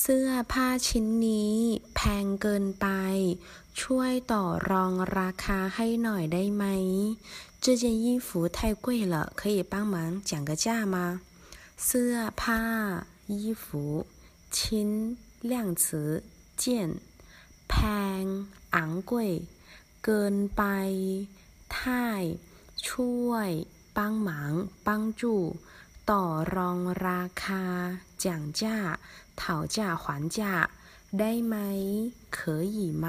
เสื้อผ้าชิ้นนี้แพงเกินไป ช่วยต่อรองราคาให้หน่อยได้ไหม这件衣服太贵了可以帮忙讲个价吗เสื้อผ้า衣服ชิ้น量词件แพง昂贵เกินไป太ช่วย帮忙帮助 ต่อรองราคา讲价讨价还价ได้ไหม可以吗